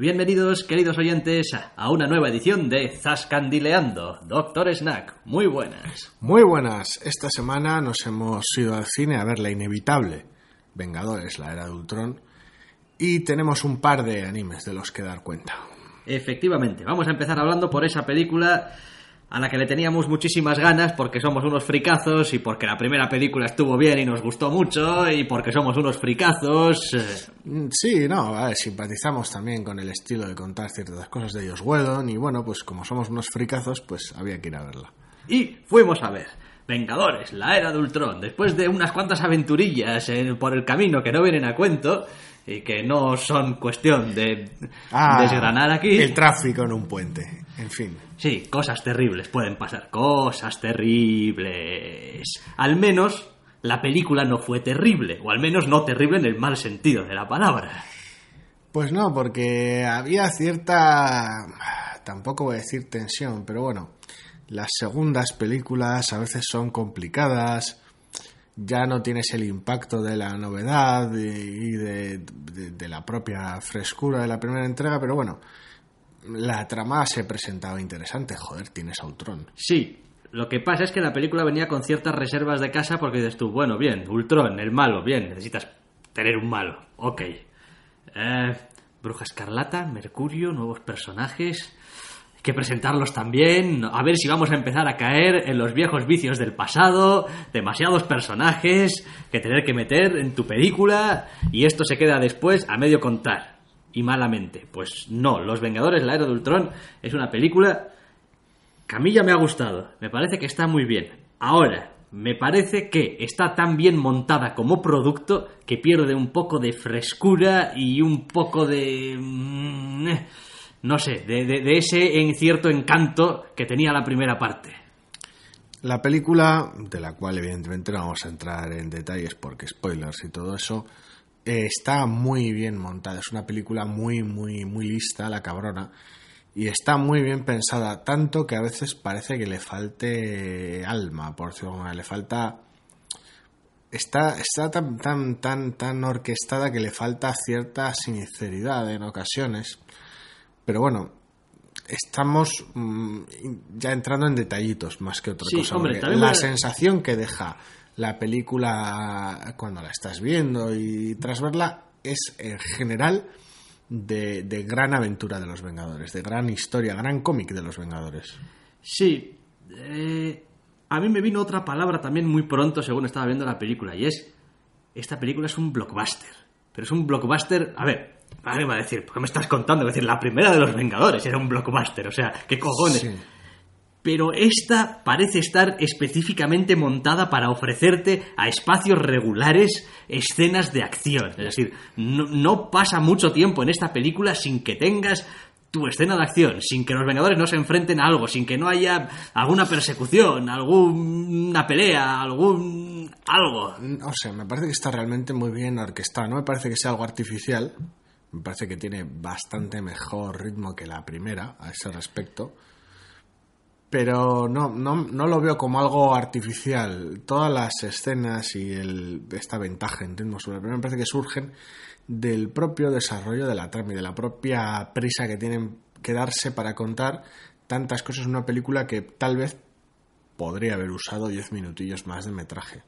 Bienvenidos, queridos oyentes, a una nueva edición de Zascandileando, Doctor Snack. Muy buenas. Muy buenas. Esta semana nos hemos ido al cine a ver la inevitable Vengadores, la era de Ultron, y tenemos un par de animes de los que dar cuenta. Efectivamente, vamos a empezar hablando por esa película a la que le teníamos muchísimas ganas porque somos unos fricazos y porque la primera película estuvo bien y nos gustó mucho y porque somos unos fricazos. Mm, Sí, no, a ver, simpatizamos también con el estilo de contar ciertas cosas de Joss Whedon y bueno, pues como somos unos fricazos, pues había que ir a verla. Y fuimos a ver. Vengadores, la era de Ultron, después de unas cuantas aventurillas por el camino que no vienen a cuento y que no son cuestión de Ah, desgranar aquí. El tráfico en un puente, en fin. Sí, cosas terribles pueden pasar, cosas terribles. Al menos la película no fue terrible, o al menos no terrible en el mal sentido de la palabra. Pues no, porque había cierta... Tampoco voy a decir tensión, pero bueno, las segundas películas a veces son complicadas, ya no tienes el impacto de la novedad y de- de la propia frescura de la primera entrega, pero bueno, la trama se presentaba interesante, joder, tienes a Ultron. Sí, lo que pasa es que la película venía con ciertas reservas de casa porque dices tú, bueno, bien, Ultron, el malo, bien, necesitas tener un malo, ok. Eh, Bruja Escarlata, Mercurio, nuevos personajes. Hay que presentarlos también, a ver si vamos a empezar a caer en los viejos vicios del pasado, demasiados personajes que tener que meter en tu película y esto se queda después a medio contar. Y malamente. Pues no, Los Vengadores, la Era de Ultron es una película que a mí ya me ha gustado. Me parece que está muy bien. Ahora, me parece que está tan bien montada como producto que pierde un poco de frescura y un poco de... mm, eh, No sé, de, ese cierto encanto que tenía la primera parte. La película, de la cual evidentemente no vamos a entrar en detalles porque spoilers y todo eso, eh, está muy bien montada. Es una película muy, muy, muy lista, la cabrona. Y está muy bien pensada, tanto que a veces parece que le falte alma, por decirlo de alguna manera. Le falta. Está, está tan, tan, tan, tan orquestada que le falta cierta sinceridad en ocasiones. Pero bueno, estamos mm, ya entrando en detallitos más que otra Sí, cosa. hombre, la sensación que deja la película cuando la estás viendo y tras verla es en general de, de gran aventura de los Vengadores, de gran historia, gran cómic de los Vengadores. Sí, eh, a mí me vino otra palabra también muy pronto según estaba viendo la película y es, esta película es un blockbuster, pero es un blockbuster, a ver, alguien va a decir, ¿por qué me estás contando? Es decir, la primera de los Vengadores era un blockbuster, o sea, ¿qué cojones? Sí. Pero esta parece estar específicamente montada para ofrecerte a espacios regulares escenas de acción. Es decir, no, pasa mucho tiempo en esta película sin que tengas tu escena de acción, sin que los Vengadores no se enfrenten a algo, sin que no haya alguna persecución, alguna pelea, algún... algo. O sea, me parece que está realmente muy bien orquestada. No me parece que sea algo artificial. Me parece que tiene bastante mejor ritmo que la primera a ese respecto. Pero no, no, no lo veo como algo artificial. Todas las escenas y el, esta ventaja, entiendo, sobre la primera me parece que surgen del propio desarrollo de la trama y de la propia prisa que tienen que darse para contar tantas cosas en una película que tal vez podría haber usado 10 minutillos más de metraje.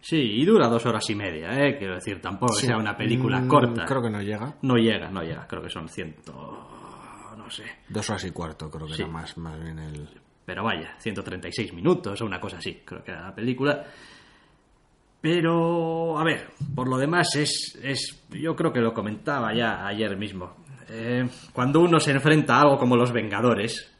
Sí, y dura dos horas y media, ¿eh? Quiero decir, tampoco que Sí. sea una película Mm, corta. Creo que no llega. No llega, no llega, creo que son ciento... no sé. Dos horas y cuarto, creo que Sí. era más, más bien el. Pero vaya, 136 minutos o una cosa así, creo que era la película. Pero, a ver, por lo demás es, es yo creo que lo comentaba ya ayer mismo. Eh, cuando uno se enfrenta a algo como los Vengadores,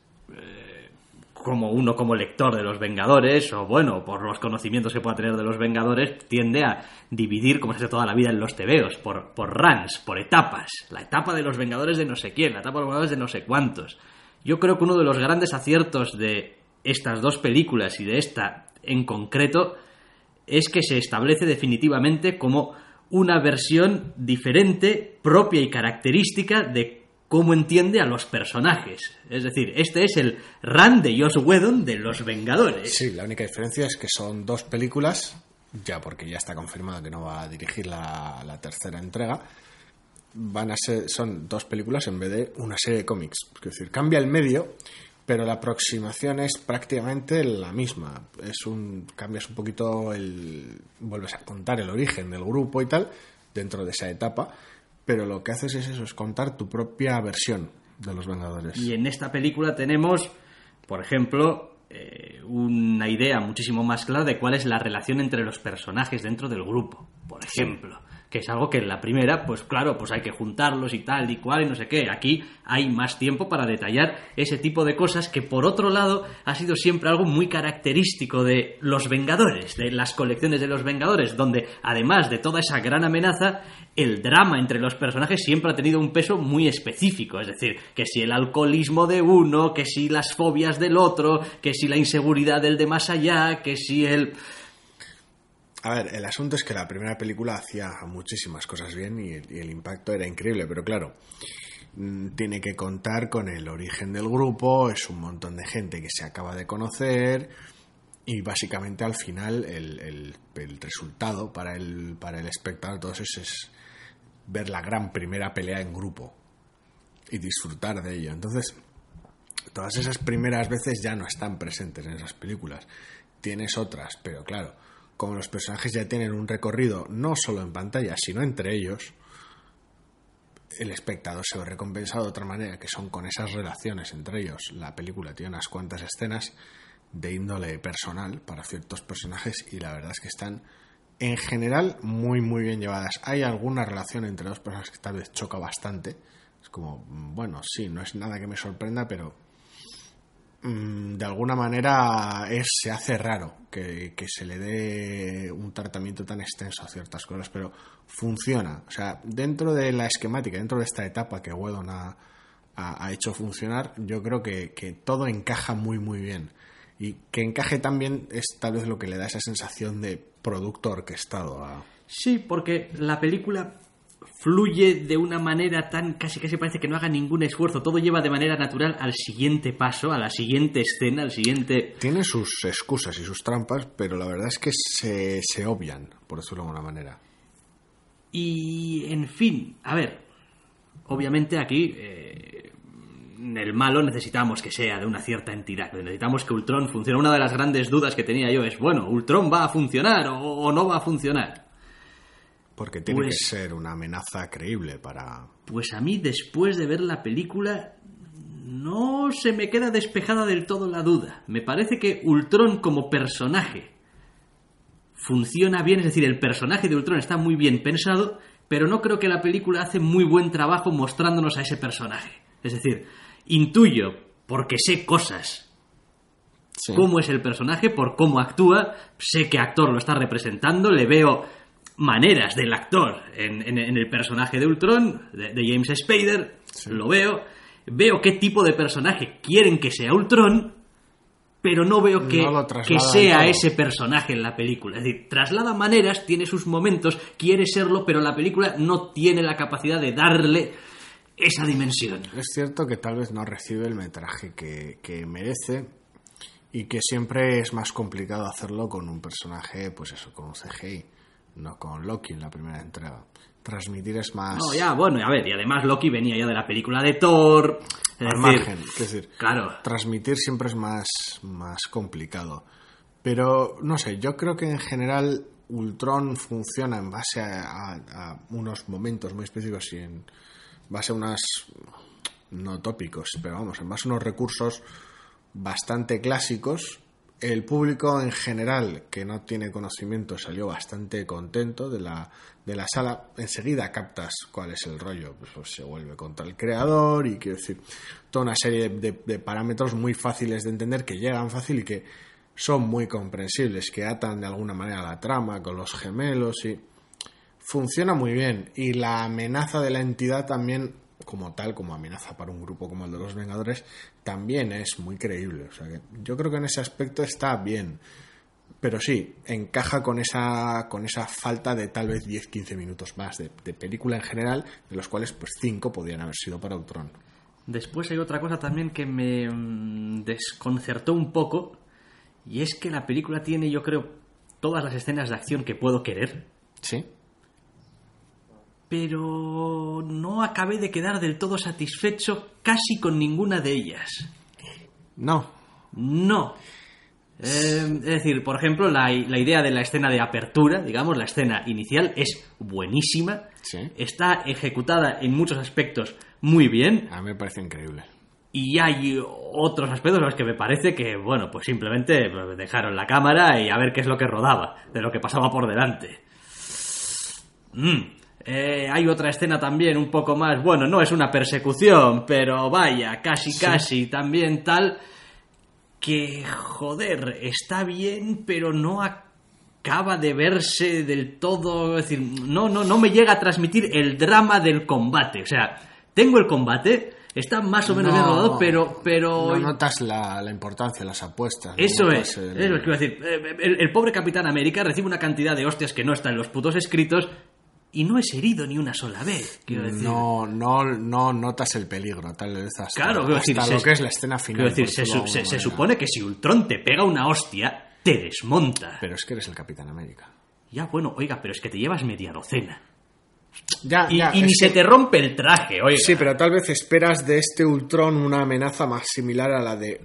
como uno como lector de los Vengadores, o bueno, por los conocimientos que pueda tener de los Vengadores, tiende a dividir, como se hace toda la vida en los tebeos, por, por runs, por etapas. La etapa de los Vengadores de no sé quién, la etapa de los Vengadores de no sé cuántos. Yo creo que uno de los grandes aciertos de estas dos películas y de esta en concreto es que se establece definitivamente como una versión diferente, propia y característica de cómo entiende a los personajes. Es decir, este es el run de Joss Whedon de Los Vengadores. Sí, la única diferencia es que son dos películas, ya porque ya está confirmado que no va a dirigir la, la tercera entrega. van a ser, son dos películas en vez de una serie de cómics. Es decir, cambia el medio, pero la aproximación es prácticamente la misma. Es un, cambias un poquito el, vuelves a contar el origen del grupo y tal, dentro de esa etapa, pero lo que haces es eso, es contar tu propia versión de los Vengadores. Y en esta película tenemos, por ejemplo, eh, una idea muchísimo más clara de cuál es la relación entre los personajes dentro del grupo, por ejemplo. Que es algo que en la primera, pues claro, pues hay que juntarlos y tal y cual y no sé qué. Aquí hay más tiempo para detallar ese tipo de cosas que por otro lado ha sido siempre algo muy característico de los Vengadores, de las colecciones de los Vengadores, donde además de toda esa gran amenaza, el drama entre los personajes siempre ha tenido un peso muy específico. Es decir, que si el alcoholismo de uno, que si las fobias del otro, que si la inseguridad del de más allá, que si el... A ver, el asunto es que la primera película hacía muchísimas cosas bien y, el impacto era increíble, pero claro, mm, tiene que contar con el origen del grupo, es un montón de gente que se acaba de conocer y básicamente al final el, el- resultado para el, para el espectador es ver la gran primera pelea en grupo y disfrutar de ello. Entonces, todas esas primeras veces ya no están presentes en esas películas. Tienes otras, pero claro, como los personajes ya tienen un recorrido no solo en pantalla, sino entre ellos, el espectador se ve recompensado de otra manera, que son con esas relaciones entre ellos. La película tiene unas cuantas escenas de índole personal para ciertos personajes y la verdad es que están en general muy muy bien llevadas. Hay alguna relación entre dos personas que tal vez choca bastante. Es como, mm, bueno, sí, no es nada que me sorprenda, pero de alguna manera es, se hace raro que, se le dé un tratamiento tan extenso a ciertas cosas, pero funciona. O sea, dentro de la esquemática, dentro de esta etapa que Wedon ha, ha- hecho funcionar, yo creo que, todo encaja muy, muy bien. Y que encaje también es tal vez lo que le da esa sensación de producto orquestado. Sí, porque la película fluye de una manera tan casi casi parece que no haga ningún esfuerzo, todo lleva de manera natural al siguiente paso, a la siguiente escena, al siguiente... Tiene sus excusas y sus trampas, pero la verdad es que se, se obvian, por decirlo de alguna manera. Y, en fin, a ver, obviamente aquí eh, el malo necesitamos que sea de una cierta entidad, necesitamos que Ultron funcione. Una de las grandes dudas que tenía yo es, bueno, ¿Ultron va a funcionar o, o no va a funcionar? Porque tiene Pues- que ser una amenaza creíble para... Pues a mí, después de ver la película, no se me queda despejada del todo la duda. Me parece que Ultron como personaje funciona bien, es decir, el personaje de Ultron está muy bien pensado, pero no creo que la película hace muy buen trabajo mostrándonos a ese personaje. Es decir, intuyo, porque sé cosas, Sí. cómo es el personaje, por cómo actúa, sé qué actor lo está representando, le veo maneras del actor en, en- en el personaje de Ultron, de, de James Spader, lo veo, veo qué tipo de personaje quieren que sea Ultron, pero no veo que, No que sea todo. ese personaje en la película. Es decir, traslada maneras, tiene sus momentos, quiere serlo, pero la película no tiene la capacidad de darle esa dimensión. Es cierto que tal vez no recibe el metraje que, que merece y que siempre es más complicado hacerlo con un personaje, pues eso, con un CGI, no con Loki en la primera entrega. Transmitir es más No, ya, bueno, a ver, y además Loki venía ya de la película de Thor. Es al decir, margen. Es decir, Claro. transmitir siempre es más, más complicado. Pero, no sé, yo creo que en general Ultron funciona en base a, a- a unos momentos muy específicos y en base a unas, no tópicos, pero vamos, en base a unos recursos bastante clásicos. El público en general que no tiene conocimiento salió bastante contento de la, de la sala. Enseguida captas cuál es el rollo. Pues, pues se vuelve contra el creador y quiero decir, toda una serie de, de- parámetros muy fáciles de entender que llegan fácil y que son muy comprensibles, que atan de alguna manera la trama con los gemelos y funciona muy bien. Y la amenaza de la entidad también, como tal, como amenaza para un grupo como el de los Vengadores, también es muy creíble. O sea que yo creo que en ese aspecto está bien. Pero sí, encaja con esa, con esa falta de tal vez 10-15 minutos más de, de película en general, de los cuales pues 5 podrían haber sido para Ultron. Después hay otra cosa también que me mm, desconcertó un poco, y es que la película tiene, yo creo, todas las escenas de acción que puedo querer, ¿Sí? Pero no acabé de quedar del todo satisfecho casi con ninguna de ellas. No. No. Eh, es decir, por ejemplo, la, la idea de la escena de apertura, digamos, la escena inicial, es buenísima. Sí. Está ejecutada en muchos aspectos muy bien. A mí me parece increíble. Y hay otros aspectos en los que me parece que, bueno, pues simplemente dejaron la cámara y a ver qué es lo que rodaba, de lo que pasaba por delante. Mm. Eh, hay otra escena también un poco más, bueno, no es una persecución, pero vaya, casi, casi, también tal, que, joder, está bien, pero no acaba de verse del todo, es decir, no, no, no me llega a transmitir el drama del combate, o sea, tengo el combate, está más o menos bien No. rodado, pero, pero No notas la, la importancia, las apuestas. eso es, el- es lo que iba a decir. Eh, El, el pobre Capitán América recibe una cantidad de hostias que no está en los putos escritos y no es herido ni una sola vez. Quiero decir. No, no, no notas el peligro, tal vez hasta, Claro, hasta decir, lo se- que es la escena final. Quiero decir, se, su- supone que si Ultron te pega una hostia, te desmonta. Pero es que eres el Capitán América. Ya, bueno, oiga, pero es que te llevas media docena. Ya, Y, ya, y ni se que- te rompe el traje, oiga. Sí, pero tal vez esperas de este Ultron una amenaza más similar a la de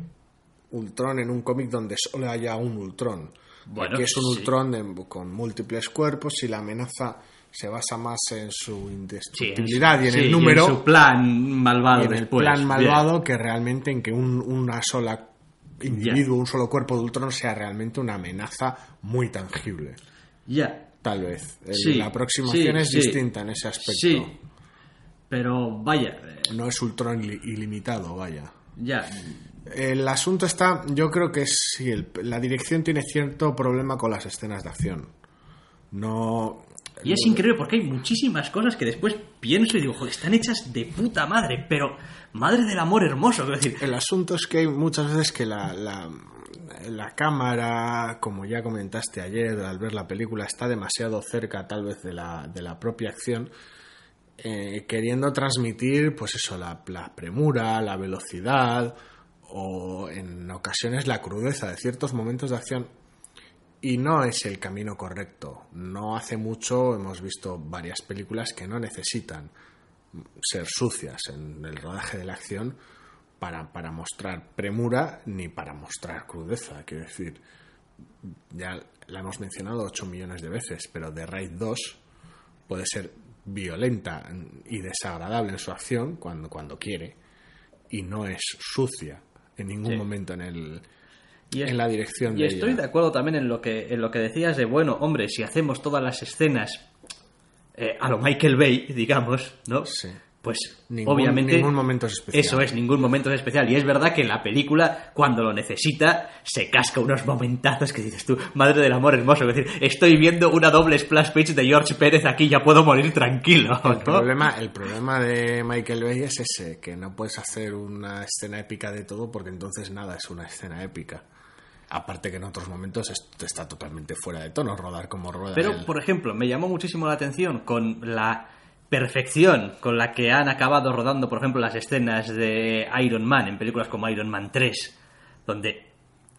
Ultron en un cómic donde solo haya un Ultron. Bueno, Aquí es un sí. Ultron de- con múltiples cuerpos y la amenaza se basa más en su Sí, en- indestructibilidad y en sí, el número. su plan malvado y en el después. plan malvado que realmente en que un, una sola individuo, un solo cuerpo de Ultron sea realmente una amenaza muy tangible. Ya. Tal vez. Sí, la aproximación es distinta en ese aspecto. Sí. Pero vaya, eh, No es Ultron ili- ilimitado, vaya. ya. El asunto está, yo creo que sí, el- la dirección tiene cierto problema con las escenas de acción. No. Y es increíble porque hay muchísimas cosas que después pienso y digo, joder, están hechas de puta madre, pero madre del amor hermoso. El asunto es que hay muchas veces que la, la, la cámara, como ya comentaste ayer al ver la película, está demasiado cerca tal vez de la, de la propia acción, eh, queriendo transmitir, pues eso, la, la premura, la velocidad o en ocasiones la crudeza de ciertos momentos de acción. Y no es el camino correcto. No hace mucho hemos visto varias películas que no necesitan ser sucias en el rodaje de la acción para, para mostrar premura ni para mostrar crudeza. Quiero decir, ya la hemos mencionado 8 millones de veces, pero The Raid 2 puede ser violenta y desagradable en su acción cuando, cuando quiere y no es sucia en ningún Sí. momento en, el, Y es- en la dirección Y de estoy ella. de acuerdo también en lo que en lo que decías de bueno, hombre, si hacemos todas las escenas eh, a lo Michael Bay, digamos, ¿no? Sí. Pues Ningún- obviamente ningún momento es especial. Eso es, ningún momento es especial. Y es verdad que la película, cuando lo necesita, se casca unos momentazos que dices tú, madre del amor hermoso. Es decir, estoy viendo una doble splash page de George Pérez aquí, ya puedo morir tranquilo. Problema, el problema de Michael Bay es ese, que no puedes hacer una escena épica de todo porque entonces nada es una escena épica. Aparte que en otros momentos est- está totalmente fuera de tono rodar como rueda. Pero, por ejemplo, me llamó muchísimo la atención con la perfección con la que han acabado rodando, por ejemplo, las escenas de Iron Man en películas como Iron Man 3, donde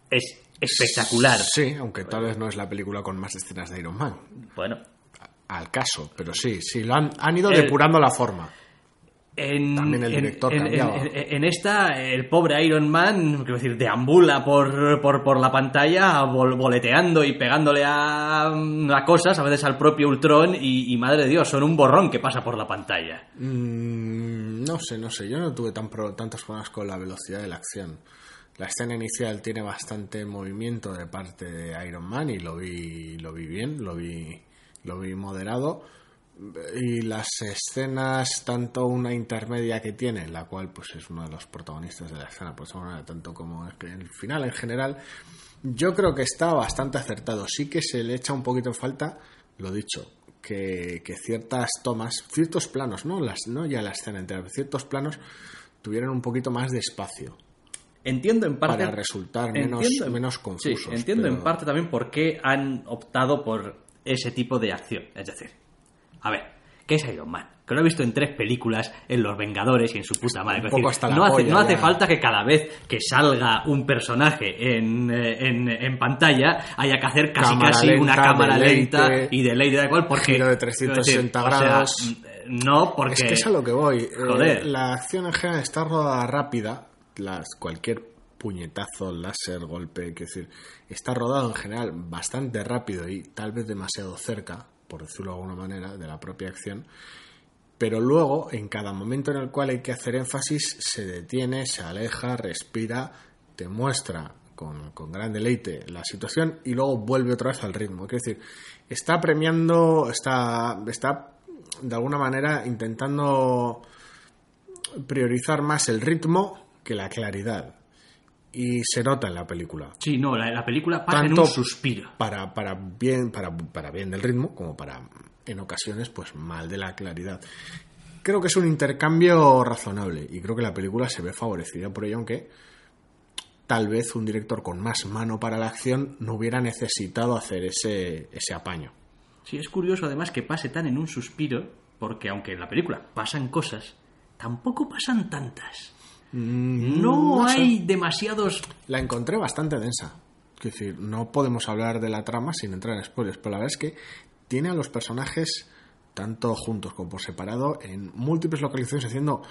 es espectacular. Sí, aunque tal vez no es la película con más escenas de Iron Man. Bueno, Al caso, pero sí, sí, lo han, han ido El- depurando la forma. En, También el director en, cambiaba. en- en- en esta, el pobre Iron Man, quiero decir, deambula por, por, por la pantalla vol- boleteando y pegándole a, a cosas, a veces al propio Ultron, y, y madre de Dios, son un borrón que pasa por la pantalla. Mm, no sé, no sé. Yo no tuve tan pro- tantos problemas con la velocidad de la acción. La escena inicial tiene bastante movimiento de parte de Iron Man y lo vi, lo vi bien, lo vi, lo vi moderado. Y las escenas, tanto una intermedia que tiene, la cual pues es uno de los protagonistas de la escena, pues bueno, tanto como el final en general, yo creo que está bastante acertado. Sí que se le echa un poquito en falta, lo dicho, que, que ciertas tomas, ciertos planos, no, las, no ya la escena entera, ciertos planos tuvieran un poquito más de espacio Entiendo en parte... para resultar menos, Entiendo- menos Sí, confusos. entiendo pero- en parte también por qué han optado por ese tipo de acción. Es decir, a ver, ¿qué es Iron Man? Que lo he visto en tres películas, en Los Vengadores y en su puta madre. Un Es poco decir, hasta la no, hace, no hace falta que cada vez que salga un personaje en, eh, en, en pantalla haya que hacer casi Cámara casi una lenta, cámara deleite, lenta y de ley de cual porque giro de 360 quiero decir, o sea, grados. mm, no, porque... Es que es a lo que voy. Eh, Joder. la acción en general está rodada rápida. Las, cualquier puñetazo, láser, golpe, quiero decir, está rodado en general bastante rápido y tal vez demasiado cerca, por decirlo de alguna manera, de la propia acción. Pero luego, en cada momento en el cual hay que hacer énfasis, se detiene, se aleja, respira, te muestra con, con gran deleite la situación y luego vuelve otra vez al ritmo. Es decir, está premiando, está, está de alguna manera intentando priorizar más el ritmo que la claridad. Y se nota en la película. Sí, no, la, la película pasa Tanto en un suspiro. Para, para, bien, para, para bien del ritmo, como para, en ocasiones, pues mal de la claridad. Creo que es un intercambio razonable y creo que la película se ve favorecida por ello, aunque tal vez un director con más mano para la acción no hubiera necesitado hacer ese, ese apaño. Sí, es curioso además que pase tan en un suspiro, porque aunque en la película pasan cosas, tampoco pasan tantas. Mm, No, no sé. hay demasiados... La encontré bastante densa. Es decir, no podemos hablar de la trama sin entrar en spoilers, pero la verdad es que tiene a los personajes, tanto juntos como por separado, en múltiples localizaciones haciendo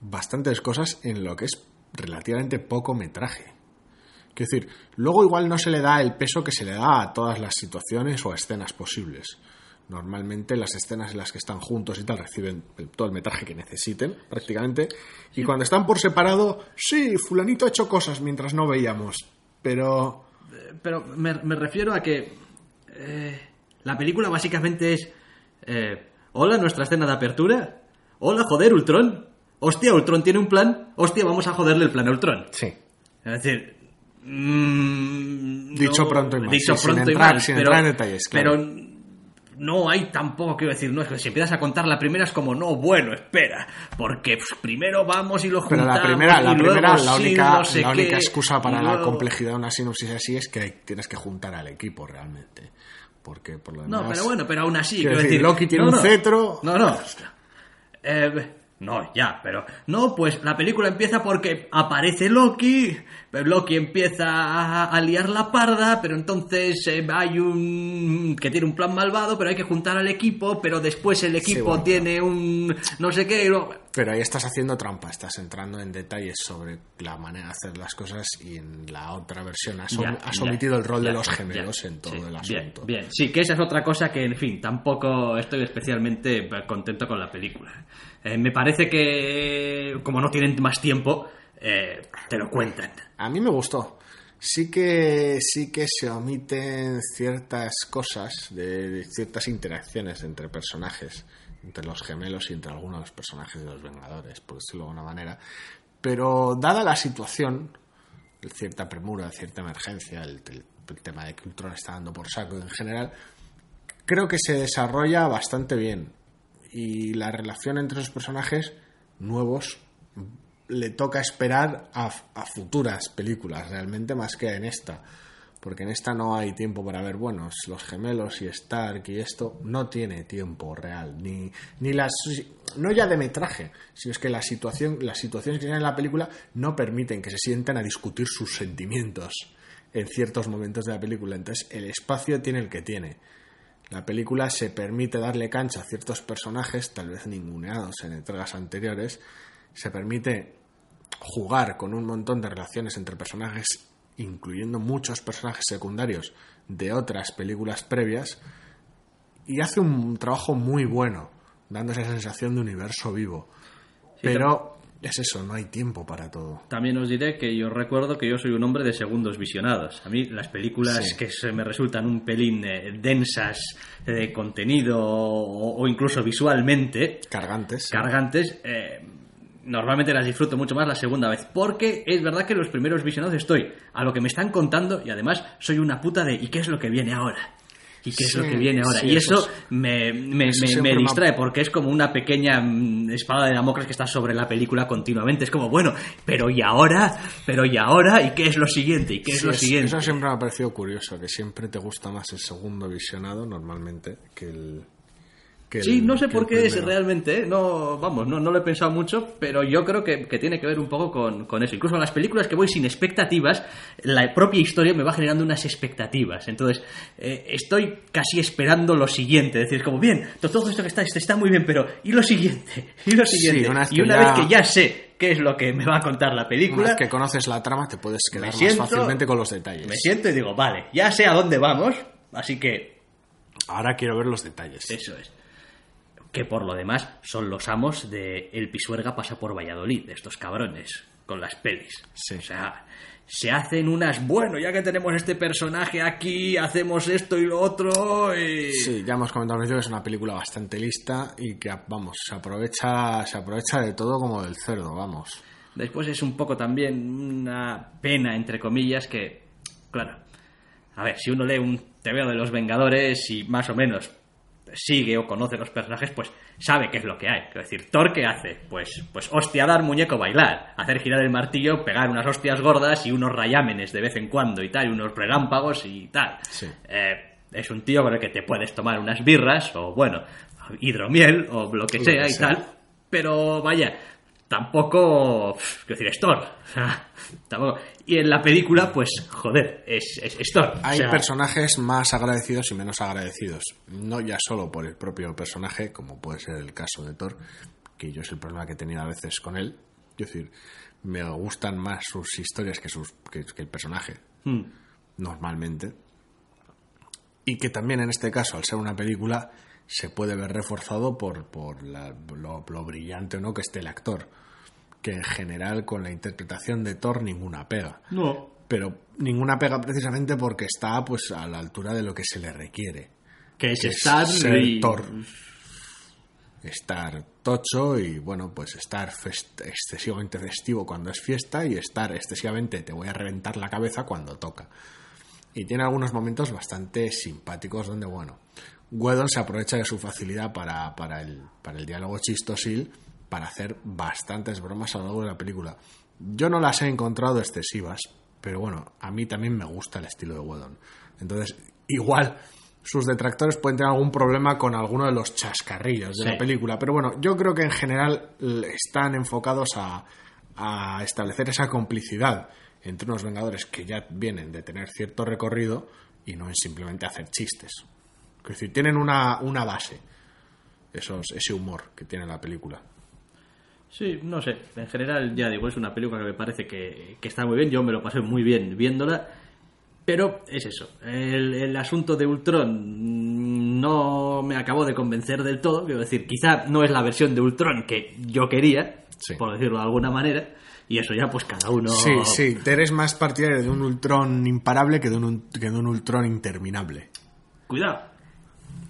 bastantes cosas en lo que es relativamente poco metraje. Quiero decir, luego igual no se le da el peso que se le da a todas las situaciones o escenas posibles. Normalmente las escenas en las que están juntos y tal reciben todo el metraje que necesiten, prácticamente. Y cuando están por separado, sí, fulanito ha hecho cosas mientras no veíamos. Pero Pero me, me refiero a que eh, la película básicamente es... eh, Hola, nuestra escena de apertura. Hola, joder, Ultron. Hostia, Ultron tiene un plan. Hostia, vamos a joderle el plan a Ultron. sí, Es decir... mm, Dicho no- pronto y Dicho sí, sin pronto y entrar- mal, sin pero, entrar en detalles, claro. Pero no hay tampoco, quiero decir, no es que si empiezas a contar la primera es como, no, bueno, espera, porque pues, primero vamos y lo pero juntamos la primera, la luego primera, la sí, única, no sé la única qué, excusa para la complejidad de una sinopsis así es que tienes que juntar al equipo realmente. Porque por lo demás. No, pero bueno, pero aún así, Quiero quiero decir, decir, Loki tiene no, un no. cetro. No, no. Eh, no, ya, pero. No, pues la película empieza porque aparece Loki, pero Loki empieza a, a liar la parda, pero entonces eh, hay un. que tiene un plan malvado, pero hay que juntar al equipo, pero después el equipo bueno, tiene un. no sé qué. y luego- Pero ahí estás haciendo trampa, estás entrando en detalles sobre la manera de hacer las cosas y en la otra versión has, Ya, has ya, omitido el rol ya, de los gemelos en todo sí, el bien, asunto. Bien, sí, que esa es otra cosa que, en fin, tampoco estoy especialmente eh, contento con la película. Eh, me parece que, como no tienen más tiempo, eh, te lo cuentan. A mí me gustó. Sí que, sí que se omiten ciertas cosas, de, de ciertas interacciones entre personajes, entre los gemelos y entre algunos de los personajes de los Vengadores, por decirlo de alguna manera. Pero dada la situación, cierta premura, cierta emergencia, el, tema de que Ultron está dando por saco en general, creo que se desarrolla bastante bien. Y la relación entre los personajes nuevos le toca esperar a futuras películas, realmente más que en esta. Porque en esta no hay tiempo para ver, bueno, los gemelos y Stark y esto no tiene tiempo real, ni, ni las no ya de metraje, sino es que la situación, las situaciones que tienen en la película no permiten que se sientan a discutir sus sentimientos en ciertos momentos de la película. Entonces el espacio tiene el que tiene. La película se permite darle cancha a ciertos personajes, tal vez ninguneados en entregas anteriores, se permite jugar con un montón de relaciones entre personajes, incluyendo muchos personajes secundarios de otras películas previas, y hace un trabajo muy bueno, dando esa sensación de universo vivo. Pero es eso, no hay tiempo para todo. También os diré que yo recuerdo que yo soy un hombre de segundos visionados. A mí las películas Sí. que se me resultan un pelín eh, densas de contenido o, o incluso visualmente, Cargantes. cargantes, eh, normalmente las disfruto mucho más la segunda vez. Porque es verdad que los primeros visionados estoy a lo que me están contando y además soy una puta de ¿y qué es lo que viene ahora? ¿Y qué es Sí, lo que viene ahora? sí, y eso eso, es- me, me, eso distrae porque es como una pequeña mm, espada de Damocles que está sobre la película continuamente. Es como, bueno, pero ¿y ahora? ¿Pero y ahora? ¿Y qué es lo siguiente? ¿Y qué es Sí, lo siguiente? Eso siempre me ha parecido curioso, que siempre te gusta más el segundo visionado normalmente que el, que el- Sí, no sé por qué es realmente, ¿eh? no, vamos, no, no lo he pensado mucho, pero yo creo que, que tiene que ver un poco con, con eso. Incluso en las películas que voy sin expectativas, la propia historia me va generando unas expectativas. Entonces, eh, estoy casi esperando lo siguiente. Es decir, como, bien, to- todo esto que está, está muy bien, pero ¿y lo siguiente? ¿Y lo Sí, siguiente? una y una ya- vez que ya sé qué es lo que me va a contar la Una película, vez que conoces la trama te puedes quedar siento- más fácilmente con los detalles. me siento y digo, vale, ya sé a dónde vamos, así que Ahora quiero ver los detalles. Eso es. Que por lo demás son los amos de El Pisuerga pasa por Valladolid, de estos cabrones, con las pelis. Sí. O sea, se hacen unas, bueno, ya que tenemos este personaje aquí, hacemos esto y lo otro. Y... Sí, ya hemos comentado que es una película bastante lista y que, vamos, se aprovecha, se aprovecha de todo como del cerdo, vamos. Después es un poco también una pena, entre comillas, que, claro, a ver, si uno lee un TVO de los Vengadores y más o menos sigue o conoce los personajes, pues sabe qué es lo que hay. Es decir, Thor, ¿qué hace? Pues, pues hostia, dar muñeco bailar, hacer girar el martillo, pegar unas hostias gordas y unos rayámenes de vez en cuando y tal, y unos relámpagos y tal. Sí. Eh, es un tío con el que te puedes tomar unas birras, o bueno, hidromiel, o lo que Lo sea y tal, pero vaya, tampoco. Quiero decir, es Thor. O sea, tampoco- Y en la película, pues, joder, es, es, es Thor. Hay O sea, personajes más agradecidos y menos agradecidos. No ya solo por el propio personaje, como puede ser el caso de Thor, que yo es el problema que he tenido a veces con él. Es decir, me gustan más sus historias que, sus, que, que el personaje, hmm, normalmente. Y que también en este caso, al ser una película, se puede ver reforzado por, por la- lo, lo brillante o no que esté el actor. Que en general con la interpretación de Thor ninguna pega No. pero ninguna pega precisamente porque está pues a la altura de lo que se le requiere. Que es que es estar ser y- Thor. Estar tocho y bueno, pues estar excesivamente festivo cuando es fiesta y estar excesivamente te voy a reventar la cabeza cuando toca. Y tiene algunos momentos bastante simpáticos donde, bueno, Whedon se aprovecha de su facilidad para, para, el, para el diálogo chistosil para hacer bastantes bromas a lo largo de la película. Yo no las he encontrado excesivas, pero bueno, a mí también me gusta el estilo de Whedon. Entonces, igual sus detractores pueden tener algún problema con alguno de los chascarrillos de Sí. la película, pero bueno, yo creo que en general están enfocados a, a establecer esa complicidad entre unos Vengadores que ya vienen de tener cierto recorrido y no en simplemente hacer chistes. Es decir, tienen una, una base, esos, ese humor que tiene la película. Sí, no sé. En general, ya digo, es una película que me parece que, que está muy bien. Yo me lo pasé muy bien viéndola. Pero es eso. El, el asunto de Ultron no me acabó de convencer del todo. Quiero decir, quizá no es la versión de Ultron que yo quería, Sí. por decirlo de alguna manera. Y eso ya, pues cada uno. Sí, sí, te eres más partidario de un Ultron imparable que de un, que de un Ultron interminable. Cuidado.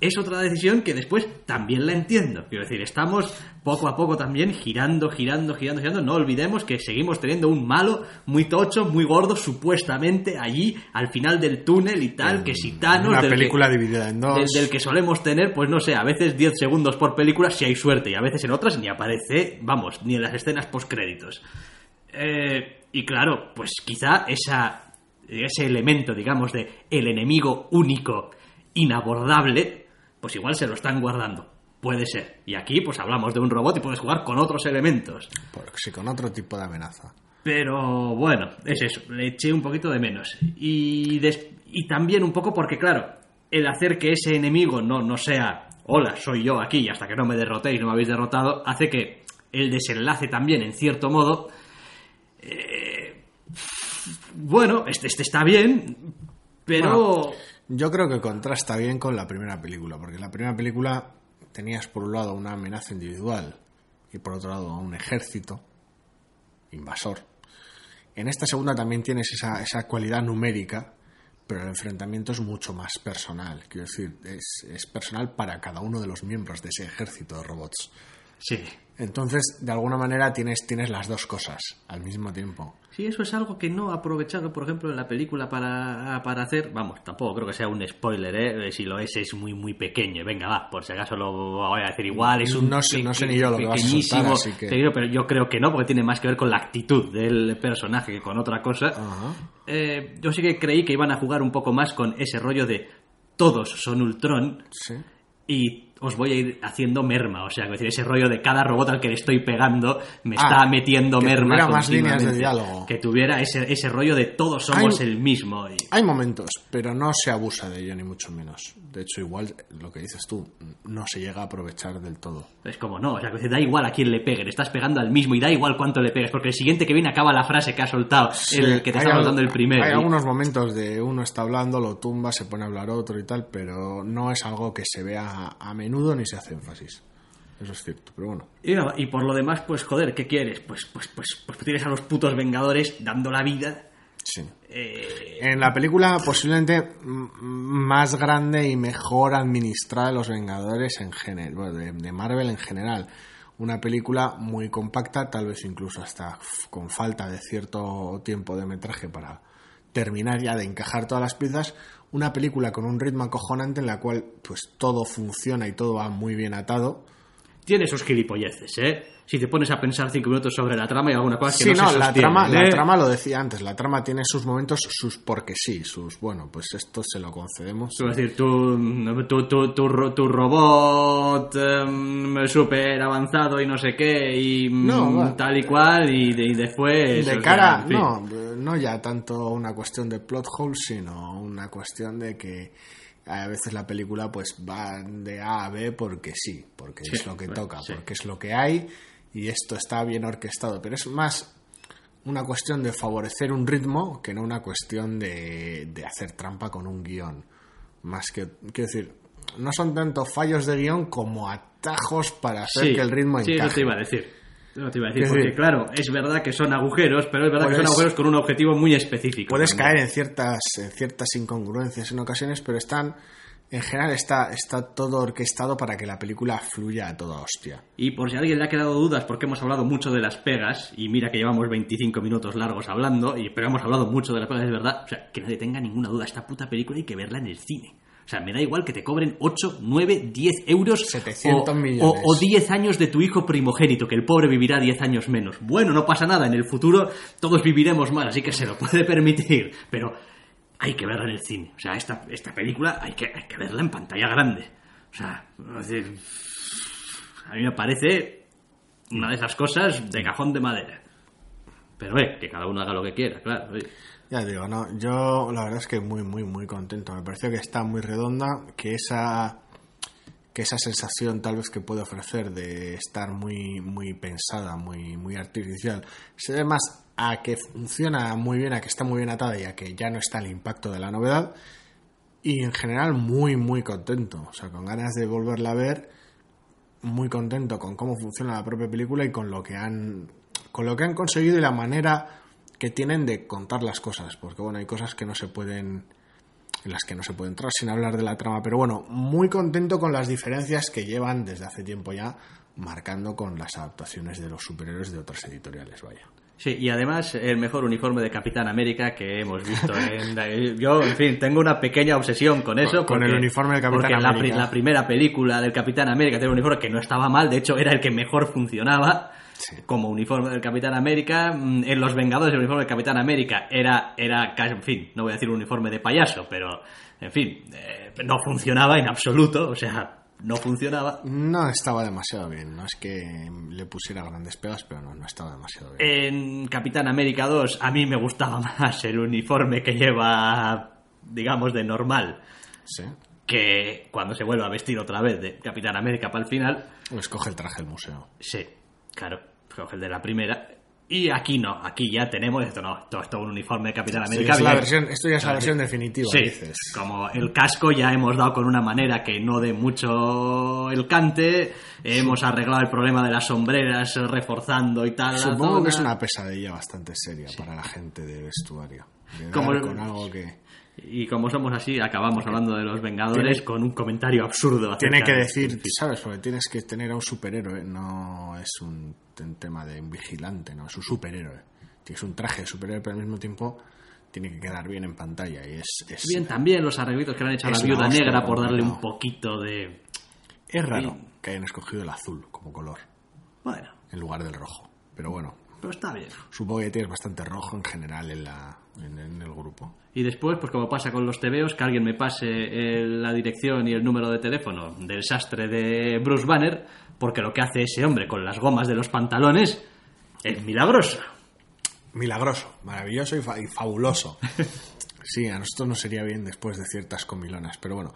Es otra decisión que después también la entiendo. Quiero decir, estamos poco a poco también girando, girando, girando, girando. No olvidemos que seguimos teniendo un malo muy tocho, muy gordo, supuestamente allí al final del túnel y tal, que si Thanos... Una del que- película dividida en dos. del, del que solemos tener, pues no sé, a veces 10 segundos por película si hay suerte y a veces en otras ni aparece, vamos, ni en las escenas postcréditos. Eh, y claro, pues quizá esa, ese elemento, digamos, de el enemigo único, inabordable, pues igual se lo están guardando. Puede ser. Y aquí, pues hablamos de un robot y puedes jugar con otros elementos. Porque sí, con otro tipo de amenaza. Pero bueno, es eso, le eché un poquito de menos. Y, des- y también un poco porque, claro, el hacer que ese enemigo no, no sea, hola, soy yo aquí y hasta que no me derrotéis no me habéis derrotado, hace que el desenlace también, en cierto modo, eh, bueno, este, este está bien, pero... Yo creo que contrasta bien con la primera película, porque en la primera película tenías por un lado una amenaza individual y por otro lado un ejército invasor. En esta segunda también tienes esa, esa cualidad numérica, pero el enfrentamiento es mucho más personal. Quiero decir, es, es personal para cada uno de los miembros de ese ejército de robots. Sí. Entonces, de alguna manera tienes, tienes las dos cosas al mismo tiempo. Sí, eso es algo que no aprovecharon, por ejemplo, en la película para, para hacer. Vamos, tampoco creo que sea un spoiler, ¿eh? Si lo es, es muy, muy pequeño. Venga, va, por si acaso lo voy a decir igual. Es un No sé- no sé ni yo lo que vas a soltar, así que- secreto, pero yo creo que no, porque tiene más que ver con la actitud del personaje que con otra cosa. Ajá. Eh, yo sí que creí que iban a jugar un poco más con ese rollo de todos son Ultron Sí. y os voy a ir haciendo merma. O sea, decir, ese rollo de cada robot al que le estoy pegando me Ah, está metiendo que merma. tuviera más líneas de continuamente. diálogo. Que tuviera ese, ese rollo de todos somos Hay- el mismo. y- Hay momentos, pero no se abusa de ello, ni mucho menos. De hecho, igual lo que dices tú, no se llega a aprovechar del todo. Es como no, o sea, que da igual a quién le pegue, le estás pegando al mismo y da igual cuánto le pegues, porque el siguiente que viene acaba la frase que ha soltado el que te está soltando el primero. Hay y- algunos momentos de uno está hablando, lo tumba, se pone a hablar otro y tal, pero no es algo que se vea a menudo ni se hace énfasis. Eso es cierto, pero bueno. Y, por lo demás, pues joder, ¿qué quieres? Pues, pues, pues, pues tienes a los putos Vengadores dando la vida. Sí. eh, En la película posiblemente más grande y mejor administrada de los Vengadores en general, de, de Marvel en general. Una película muy compacta, tal vez incluso hasta con falta de cierto tiempo de metraje para terminar ya de encajar todas las piezas. Una película con un ritmo acojonante en la cual pues todo funciona y todo va muy bien atado. tiene sus gilipolleces, ¿eh? Si te pones a pensar cinco minutos sobre la trama y alguna cosa que Sí, no, no, se la sostiene, trama, la ¿eh? trama lo decía antes, la trama tiene sus momentos, sus porque sí, sus bueno, pues esto se lo concedemos. Es decir, tu, tu, tu, tu, ro- tu robot em, súper avanzado y no sé qué, y mm, No, tal y cual, y, de- y después... de sea, cara, en fin. no, no ya tanto una cuestión de plot hole, sino una cuestión de que a veces la película pues va de A a B porque sí, porque Sí, es lo que bueno, toca, sí. porque es lo que hay y esto está bien orquestado, pero es más una cuestión de favorecer un ritmo que no una cuestión de, de hacer trampa con un guion. Más que, quiero decir, no son tanto fallos de guion como atajos para hacer Sí, que el ritmo sí, encaje. eso te iba a decir. Eso te iba a decir, porque decir, claro, es verdad que son agujeros, pero es verdad que son agujeros con un objetivo muy específico. Puedes también. caer en ciertas, en ciertas incongruencias en ocasiones, pero están, en general está, está todo orquestado para que la película fluya a toda hostia. Y por si a alguien le ha quedado dudas, porque hemos hablado mucho de las pegas, y mira que llevamos 25 minutos largos hablando, y, pero hemos hablado mucho de las pegas, es verdad. O sea, que nadie tenga ninguna duda, esta puta película hay que verla en el cine. O sea, me da igual que te cobren 8, 9, 10 euros 700 o, millones. o- o 10 años de tu hijo primogénito, que el pobre vivirá 10 años menos. Bueno, no pasa nada, en el futuro todos viviremos más, así que se lo puede permitir, pero hay que verla en el cine. O sea, esta, esta película hay que, hay que verla en pantalla grande. O sea, a mí me parece una de esas cosas de cajón de madera. Pero, eh, que cada uno haga lo que quiera, claro. Ya digo, no, yo la verdad es que muy, muy, muy contento. Me pareció que está muy redonda, que esa que esa sensación tal vez que puede ofrecer de estar muy, muy pensada, muy, muy artificial, se ve más a que funciona muy bien, a que está muy bien atada y a que ya no está el impacto de la novedad. Y en general muy, muy contento. O sea, con ganas de volverla a ver, muy contento con cómo funciona la propia película y con lo que han, con lo que han conseguido y la manera que tienen de contar las cosas. Porque bueno, hay cosas que no se pueden en las que no se puede entrar sin hablar de la trama. Pero bueno, muy contento con las diferencias que llevan desde hace tiempo ya marcando con las adaptaciones de los superhéroes de otras editoriales, vaya. Sí, y además el mejor uniforme de Capitán América que hemos visto. En, yo, en fin, tengo una pequeña obsesión con eso. Con- con el uniforme del Capitán porque América. pri- la primera película del Capitán América tenía un uniforme que no estaba mal, de hecho era el que mejor funcionaba. Sí. Como uniforme del Capitán América, Mm, en Los Vengadores el uniforme del Capitán América era, era casi, en fin, no voy a decir un uniforme de payaso, pero, en fin, eh, no funcionaba en absoluto, o sea, no funcionaba. No estaba demasiado bien, no es que le pusiera grandes pegas, pero no, no estaba demasiado bien. En Capitán América 2 a mí me gustaba más el uniforme que lleva, digamos, de normal, Sí. que cuando se vuelve a vestir otra vez de Capitán América para el final, escoge el traje del museo. sí, claro, coge el de la primera. Y aquí no, aquí ya tenemos esto, no, todo esto un uniforme de Capitán Esto América. ya es la versión, esto ya es la versión definitiva, Sí, dices. como el casco ya hemos dado con una manera que no dé mucho el cante, hemos arreglado el problema de las sombreras reforzando y tal. Supongo que es una pesadilla bastante seria para la gente de vestuario. De Como con algo que... Y como somos así, acabamos hablando de los Vengadores con un comentario absurdo. Tiene que de- decir, ¿sabes? Porque tienes que tener a un superhéroe, no es un, un tema de un vigilante, no, es un superhéroe. Tienes un traje de superhéroe, pero al mismo tiempo tiene que quedar bien en pantalla. Y es, es, Bien, también los arreglitos que le han hecho a la viuda negra por darle un poquito de. es raro Sí. que hayan escogido el azul como color Bueno, en lugar del rojo. Pero bueno, pero está bien. supongo que tienes bastante rojo en general en, la, en, en el grupo. Y después, pues como pasa con los tebeos, que alguien me pase el- la dirección y el número de teléfono del sastre de Bruce Banner, porque lo que hace ese hombre con las gomas de los pantalones es milagroso. Milagroso, maravilloso y, fa- y fabuloso. Sí, a nosotros nos sería bien después de ciertas comilonas, pero bueno.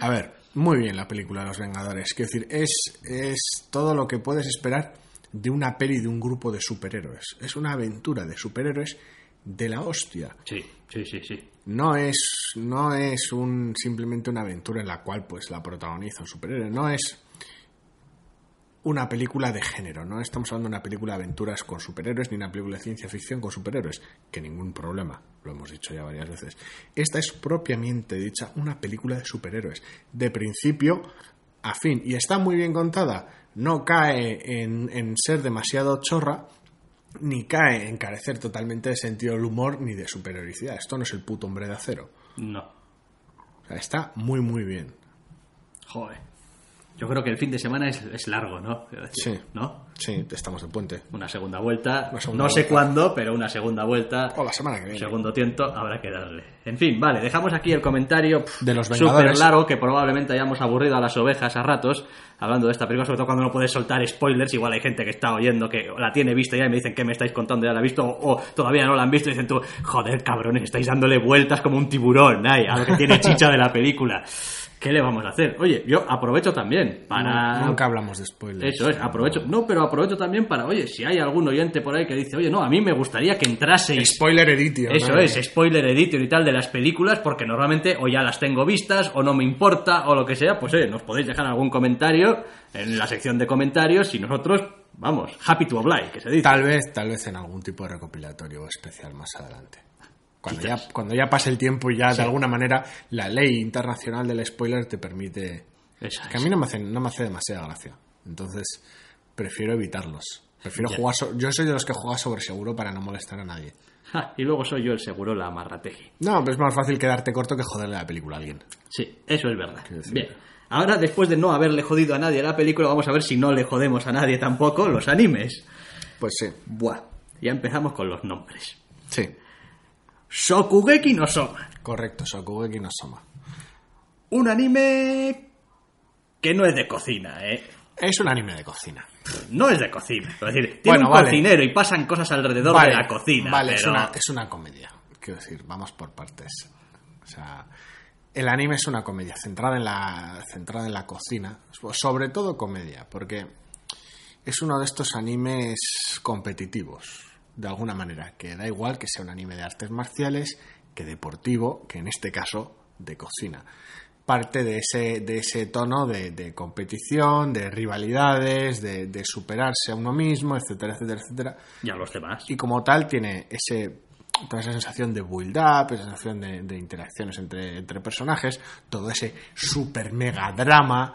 A ver, muy bien la película de los Vengadores. Quiero decir, es, es todo lo que puedes esperar de una peli de un grupo de superhéroes. Es una aventura de superhéroes de la hostia. Sí, sí, sí, sí. No es, no es un, simplemente una aventura en la cual pues la protagoniza un superhéroe. No es una película de género. No estamos hablando de una película de aventuras con superhéroes ni una película de ciencia ficción con superhéroes. Que ningún problema. Lo hemos dicho ya varias veces. Esta es propiamente dicha una película de superhéroes. De principio a fin. Y está muy bien contada. No cae en, en ser demasiado chorra ni cae en carecer totalmente de sentido del humor ni de superioridad. Esto no es el puto hombre de acero. No. O sea, está muy, muy bien. Joder. Yo creo que el fin de semana es, es largo, ¿no? Decir, Sí. ¿No? Sí, estamos de puente. Una segunda vuelta. Una segunda no sé vuelta. cuándo, pero una segunda vuelta. O la semana que viene. Segundo tiento habrá que darle. En fin, vale, dejamos aquí el comentario De los súper Vengadores. largo que probablemente hayamos aburrido a las ovejas a ratos hablando de esta película, sobre todo cuando no puedes soltar spoilers. Igual hay gente que está oyendo que la tiene vista ya y me dicen que me estáis contando, ya la visto o, o todavía no la han visto y dicen tú, joder, cabrones, estáis dándole vueltas como un tiburón ay, a lo que tiene chicha de la película. ¿Qué le vamos a hacer? Oye, yo aprovecho también para... Nunca hablamos de spoilers. Eso es, aprovecho. No, pero aprovecho también para, oye, si hay algún oyente por ahí que dice, oye, no, a mí me gustaría que entraseis Spoiler edition. eso ¿no? es, spoiler editor y tal de las películas, porque normalmente o ya las tengo vistas, o no me importa, o lo que sea, pues oye, nos podéis dejar algún comentario en la sección de comentarios y nosotros, vamos, happy to oblige, que se dice. Tal vez, tal vez en algún tipo de recopilatorio especial más adelante. Cuando ya, cuando ya pase el tiempo y ya de alguna manera la ley internacional del spoiler te permite... Esa Que a es. mí no me hace, no me hace demasiada gracia. Entonces, prefiero evitarlos. Prefiero Ya. jugar... so- Yo soy de los que juega sobre seguro para no molestar a nadie. Ja, y luego soy yo el seguro, la amarrategui. No, pero es más fácil quedarte corto que joderle la película a alguien. Sí, eso es verdad. Bien. Ahora, después de no haberle jodido a nadie la película, vamos a ver si no le jodemos a nadie tampoco los animes. Pues sí. Buah, ya empezamos con los nombres. Sí. Shokugeki no Soma. Correcto, Shokugeki no Soma. Un anime que no es de cocina, ¿eh? Es un anime de cocina. No es de cocina. Es decir, tiene Bueno, un vale. cocinero y pasan cosas alrededor Vale, de la cocina. Vale, es, pero- una, es una comedia. Quiero decir, vamos por partes. O sea, el anime es una comedia centrada en la, centrada en la cocina. Sobre todo comedia, porque es uno de estos animes competitivos, de alguna manera. Que da igual que sea un anime de artes marciales, que deportivo, que en este caso de cocina. Parte de ese, de ese tono de, de competición, de rivalidades, de, de superarse a uno mismo, etcétera, etcétera, etcétera Y a los demás. y como tal tiene ese toda esa sensación de build up, esa sensación de, de interacciones entre, entre personajes, todo ese super mega drama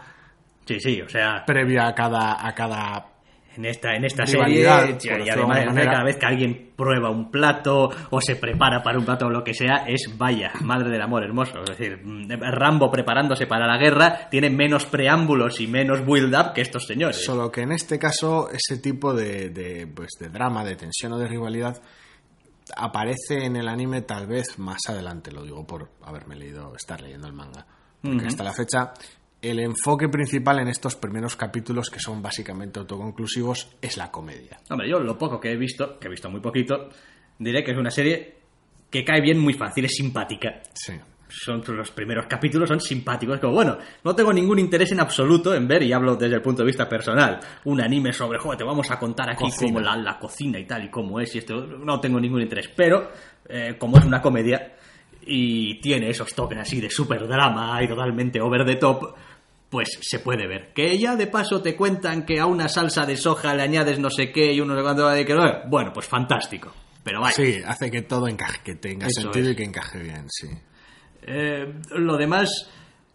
Sí, sí, o sea, previo a cada a cada en esta, en esta serie, Rivalidad, y decirlo de además cada vez que alguien prueba un plato o se prepara para un plato o lo que sea, es vaya, madre del amor hermoso. Es decir, mm, Rambo preparándose para la guerra tiene menos preámbulos y menos build up que estos señores. solo que en este caso ese tipo de, de, pues, de drama, de tensión o de rivalidad aparece en el anime tal vez más adelante, lo digo por haberme leído, estar leyendo el manga. Porque hasta la fecha el enfoque principal en estos primeros capítulos, que son básicamente autoconclusivos, es la comedia. Hombre, yo lo poco que he visto, que he visto muy poquito, diré que es una serie que cae bien muy fácil, es simpática. Sí. Son los primeros capítulos, son simpáticos. Como bueno, no tengo ningún interés en absoluto en ver, y hablo desde el punto de vista personal, un anime sobre, joder, te vamos a contar aquí Cocina. cómo la, la cocina y tal, y cómo es, y esto. No tengo ningún interés. Pero, eh, como es una comedia y tiene esos toques así de super drama y totalmente over the top, pues se puede ver. Que ya de paso te cuentan que a una salsa de soja le añades no sé qué y uno no sé cuánto, y que, bueno, pues fantástico. Pero vaya. Sí, hace que todo encaje, que tenga Eso sentido es. y que encaje bien, sí. Eh, lo demás,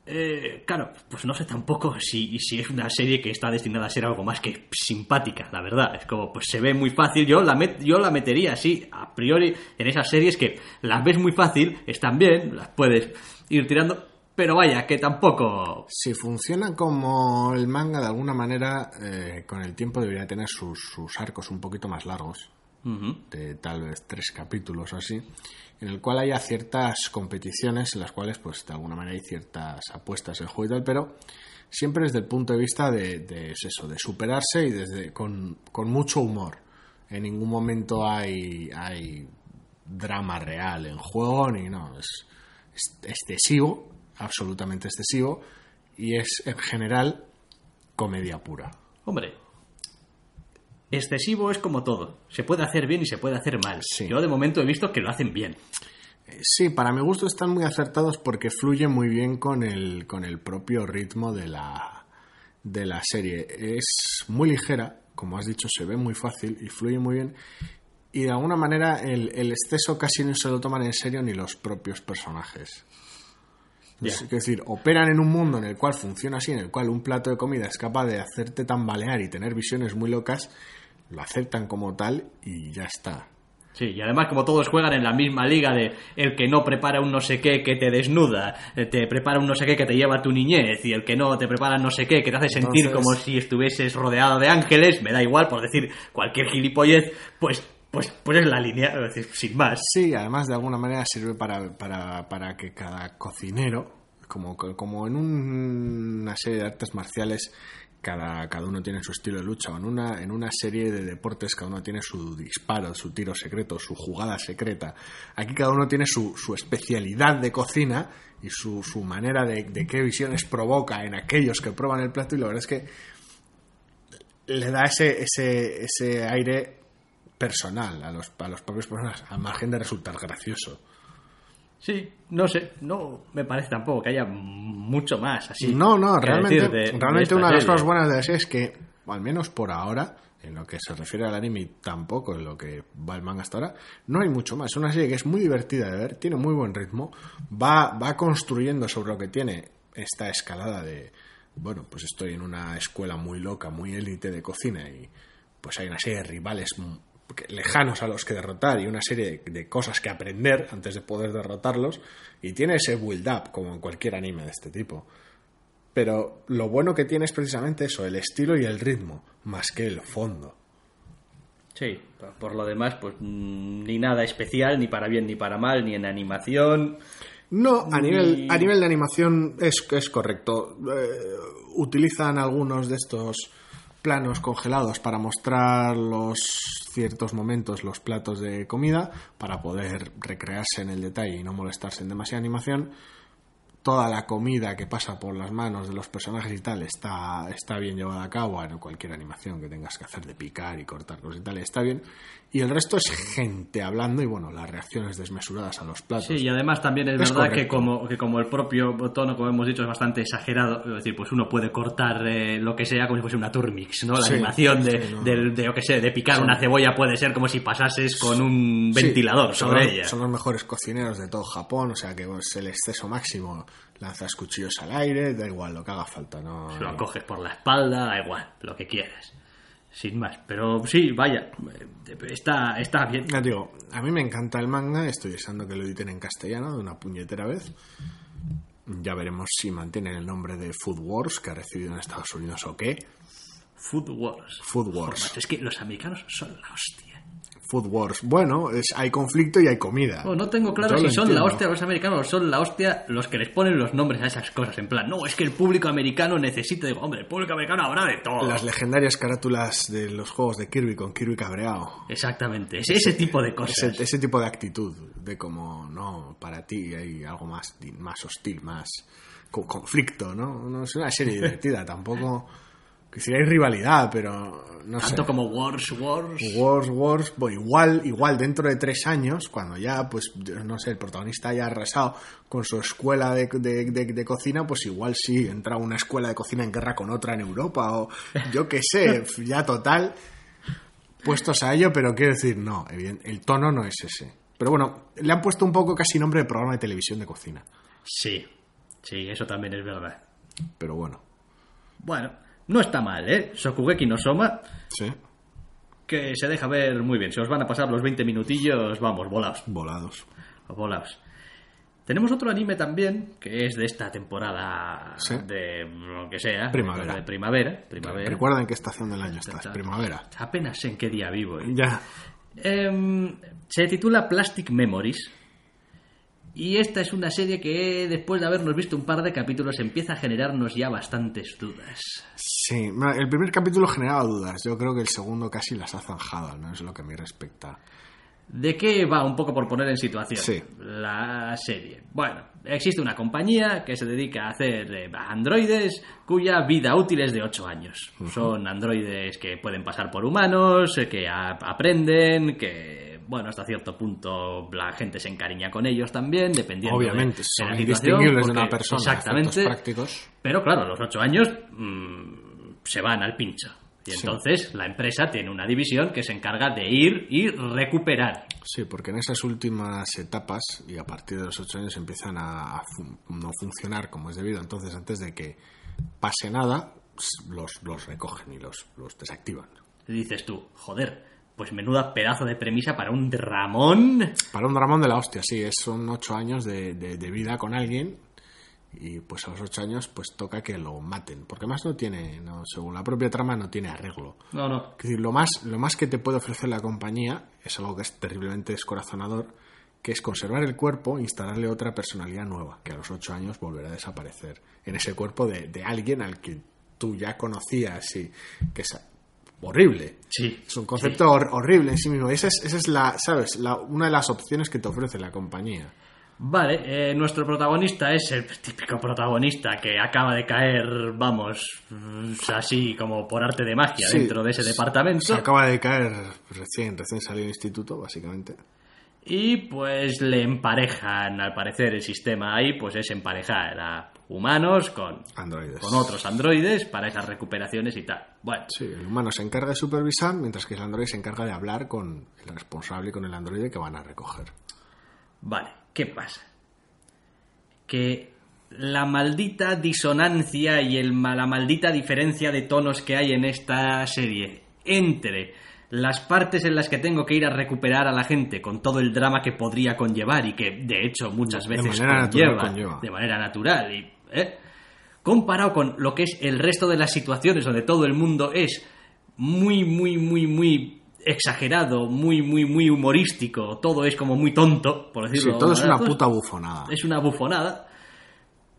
eh, claro, pues no sé tampoco si, si es una serie que está destinada a ser algo más que simpática, la verdad. Es como, pues se ve muy fácil. Yo la, met- yo la metería así, a priori, en esas series que las ves muy fácil, están bien, las puedes ir tirando, pero vaya, que tampoco. Si funciona como el manga, de alguna manera, eh, con el tiempo debería tener sus, sus arcos un poquito más largos. De tal vez tres capítulos o así, en el cual haya ciertas competiciones en las cuales, pues de alguna manera hay ciertas apuestas en juego y tal, pero siempre desde el punto de vista de, de es eso, de superarse y desde con, con mucho humor. En ningún momento hay, hay drama real en juego, ni no, es, es excesivo, absolutamente excesivo, y es en general comedia pura. Hombre, excesivo es como todo. Se puede hacer bien y se puede hacer mal. Sí. Yo de momento he visto que lo hacen bien. Eh, Sí, para mi gusto están muy acertados porque fluye muy bien con el, con el propio ritmo de la, de la serie. Es muy ligera, como has dicho, se ve muy fácil y fluye muy bien. Y de alguna manera el, el exceso casi no se lo toman en serio ni los propios personajes. Es decir, operan en un mundo en el cual funciona así, en el cual un plato de comida es capaz de hacerte tambalear y tener visiones muy locas, lo aceptan como tal y ya está. Sí, y además como todos juegan en la misma liga de el que no prepara un no sé qué que te desnuda, eh, te prepara un no sé qué que te lleva a tu niñez y el que no te prepara no sé qué que te hace sentir Entonces- como si estuvieses rodeado de ángeles, me da igual por decir cualquier gilipollez, pues pues pues es la línea, es decir, sin más. Sí, además de alguna manera sirve para, para, para que cada cocinero, como, como en un- una serie de artes marciales, cada, cada uno tiene su estilo de lucha, o en una, en una serie de deportes cada uno tiene su disparo, su tiro secreto, su jugada secreta. Aquí cada uno tiene su, su especialidad de cocina y su, su manera de, de qué visiones provoca en aquellos que prueban el plato y la verdad es que le da ese, ese, ese aire personal a los, a los propios personas, al margen de resultar gracioso. Sí, no sé, no me parece tampoco que haya mucho más así. no, no, realmente, de- realmente una de las cosas buenas de la serie es que, al menos por ahora, en lo que se refiere al anime y tampoco en lo que va el manga hasta ahora, no hay mucho más. Es una serie que es muy divertida de ver, tiene muy buen ritmo, va, va construyendo sobre lo que tiene esta escalada de, bueno, pues estoy en una escuela muy loca, muy élite de cocina y pues hay una serie de rivales lejanos a los que derrotar y una serie de, cosas que aprender antes de poder derrotarlos y tiene ese build up como en cualquier anime de este tipo. Pero lo bueno que tiene es precisamente eso, el estilo y el ritmo, más que el fondo. Sí, por- lo demás, pues mm, ni nada especial, ni para bien ni para mal, ni en animación. No, a nivel, a nivel de animación es, es correcto. Eh, utilizan algunos de estos planos congelados para mostrar los ciertos momentos, los platos de comida, para poder recrearse en el detalle y no molestarse en demasiada animación. Toda la comida que pasa por las manos de los personajes y tal está, está bien llevada a cabo en cualquier animación que tengas que hacer de picar y cortar cosas y tal, está bien. Y el resto es gente hablando y bueno, las reacciones desmesuradas a los platos. Sí, y además también es, Es verdad que como, que como el propio tono, como hemos dicho, es bastante exagerado, es decir, pues uno puede cortar eh, lo que sea como si fuese una turmix, ¿no? La Sí, animación de, sí, no. de, yo que sé, de picar una cebolla puede ser como si pasases con un ventilador sobre ella. Son los mejores cocineros de todo Japón, o sea que es el exceso máximo. Lanzas cuchillos al aire, da igual lo que haga falta, no. Si lo coges por la espalda, da igual, lo que quieras. Sin más. Pero sí, vaya, eh, está, está bien. Ya digo, a mí me encanta el manga, estoy deseando que lo editen en castellano de una puñetera vez. Ya veremos si mantienen el nombre de Food Wars que ha recibido en Estados Unidos o qué. Food Wars. Food Wars. es que los americanos son la hostia. Food Wars. Bueno, es, hay conflicto y hay comida. Oh, no tengo claro Yo si son la hostia los americanos o son la hostia los que les ponen los nombres a esas cosas. En plan, no, es que el público americano necesita. Digo, hombre, el público americano habrá de todo. Las legendarias carátulas de los juegos de Kirby con Kirby cabreado. Exactamente, es ese tipo de cosas. Ese, ese tipo de actitud, de como, no, para ti hay algo más, más hostil, más con conflicto, ¿no? No es una serie divertida, tampoco. Que si hay rivalidad, pero no sé. Tanto como Wars, Wars. Wars, Wars, bueno, igual, igual dentro de tres años, cuando ya, pues, no sé, el protagonista haya arrasado con su escuela de, de- de- de cocina, pues igual sí, entra una escuela de cocina en guerra con otra en Europa, o yo qué sé, ya total, puestos a ello, pero quiero decir, no, el tono no es ese. Pero bueno, le han puesto un poco casi nombre de programa de televisión de cocina, Sí, sí, eso también es verdad. pero bueno, Bueno, no está mal, ¿eh? Sokugeki no Soma, sí, que se deja ver muy bien. Se os van a pasar los 20 minutillos, vamos, volaos. volados. Volaos. Tenemos otro anime también, que es de esta temporada Sí. de lo que sea. Primavera. De primavera. primavera. Recuerda en qué estación del año estás, primavera. Apenas sé en qué día vivo. ¿eh? Ya, Em, se titula Plastic Memories. Y esta es una serie que, después de habernos visto un par de capítulos, empieza a generarnos ya bastantes dudas. Sí, el primer capítulo generaba dudas. Yo creo que el segundo casi las ha zanjado, no es lo que me respecta. ¿De qué va un poco por poner en situación Sí. la serie? Bueno, existe una compañía que se dedica a hacer eh, androides cuya vida útil es de 8 años. Son androides que pueden pasar por humanos, eh, que a- aprenden, que, bueno, hasta cierto punto la gente se encariña con ellos también, dependiendo de- Obviamente, de, son la situación, indistinguibles de una persona. a Exactamente. prácticos. Pero claro, a los ocho años mm, se van al pincho. Y Sí. entonces la empresa tiene una división que se encarga de ir y recuperar. Sí, porque en esas últimas etapas y a partir de los ocho años empiezan a, fun- no funcionar como es debido. Entonces, antes de que pase nada, los, los recogen y los, los desactivan. Y dices tú, joder, pues menuda pedazo de premisa para un dramón. Para un dramón de la hostia, sí, es, son ocho años de, de- de vida con alguien y pues a los ocho años pues toca que lo maten. Porque más no tiene, no, según la propia trama, no tiene arreglo. No, no. Es decir, lo más, lo más que te puede ofrecer la compañía es algo que es terriblemente descorazonador, que es conservar el cuerpo e instalarle otra personalidad nueva, que a los ocho años volverá a desaparecer en ese cuerpo de, de alguien al que tú ya conocías y que es horrible. Sí. Es un concepto hor- horrible en sí mismo. Esa es, esa es la, ¿sabes? La, una de las opciones que te ofrece la compañía. Vale, eh, nuestro protagonista es el típico protagonista que acaba de caer, vamos, mm, así como por arte de magia Sí, dentro de ese se- departamento. Se acaba de caer recién, recién salido del instituto, básicamente. Y pues le emparejan, al parecer el sistema ahí, pues es emparejar a humanos con, Androides. con otros androides para esas recuperaciones y tal. Bueno, Sí, el humano se encarga de supervisar, mientras que el androide se encarga de hablar con el responsable y con el androide que van a recoger. vale, ¿qué pasa? Que la maldita disonancia y el, la maldita diferencia de tonos que hay en esta serie entre las partes en las que tengo que ir a recuperar a la gente con todo el drama que podría conllevar y que de hecho muchas De veces natural conlleva. de manera natural y ¿eh? comparado con lo que es el resto de las situaciones donde todo el mundo es muy muy muy muy exagerado, muy muy muy humorístico, todo es como muy tonto, por Sí, decirlo de todo es una puta bufonada. es una bufonada,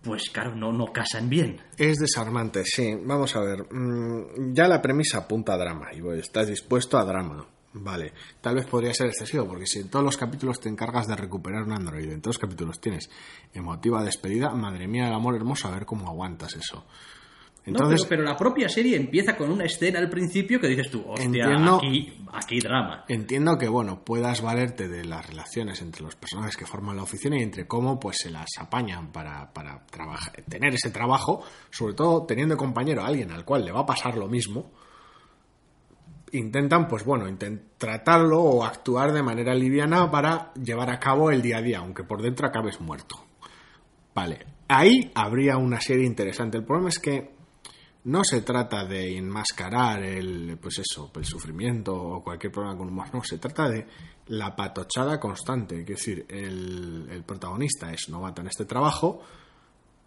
pues claro, no, no casan bien. Es desarmante, sí. Vamos a ver. mm, ya la premisa apunta a drama. Y bueno, estás dispuesto a drama. Vale. Tal vez podría ser excesivo, porque si en todos los capítulos te encargas de recuperar un androide, en todos los capítulos tienes emotiva despedida, madre mía del amor hermoso, a ver cómo aguantas eso. No, Entonces, pero, pero la propia serie empieza con una escena al principio que dices tú, hostia, Entiendo. aquí, aquí drama. Entiendo que, bueno, puedas valerte de las relaciones entre los personajes que forman la oficina y entre cómo pues se las apañan para, para trabajar, tener ese trabajo, sobre todo teniendo de compañero a alguien al cual le va a pasar lo mismo, intentan, pues bueno, intent- tratarlo o actuar de manera liviana para llevar a cabo el día a día, aunque por dentro acabes muerto. Vale, ahí habría una serie interesante. El problema es que no se trata de enmascarar el, pues eso, el sufrimiento o cualquier problema con humor, no, se trata de la patochada constante. Es decir, el, el protagonista es novato en este trabajo,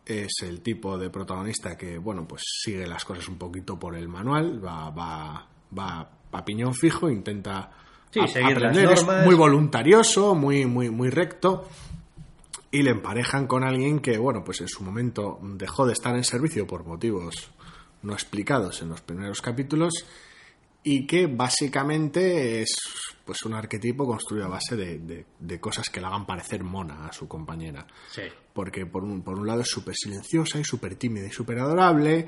es el tipo de protagonista que, bueno, pues sigue las cosas un poquito por el manual, va, va, va a piñón fijo, intenta Sí, a- seguir las aprender, es muy voluntarioso, muy, muy, muy recto y le emparejan con alguien que, bueno, pues en su momento dejó de estar en servicio por motivos no explicados en los primeros capítulos y que básicamente es pues un arquetipo construido a base de, de- de cosas que le hagan parecer mona a su compañera. Sí. Porque por un, por un lado es súper silenciosa y súper tímida y súper adorable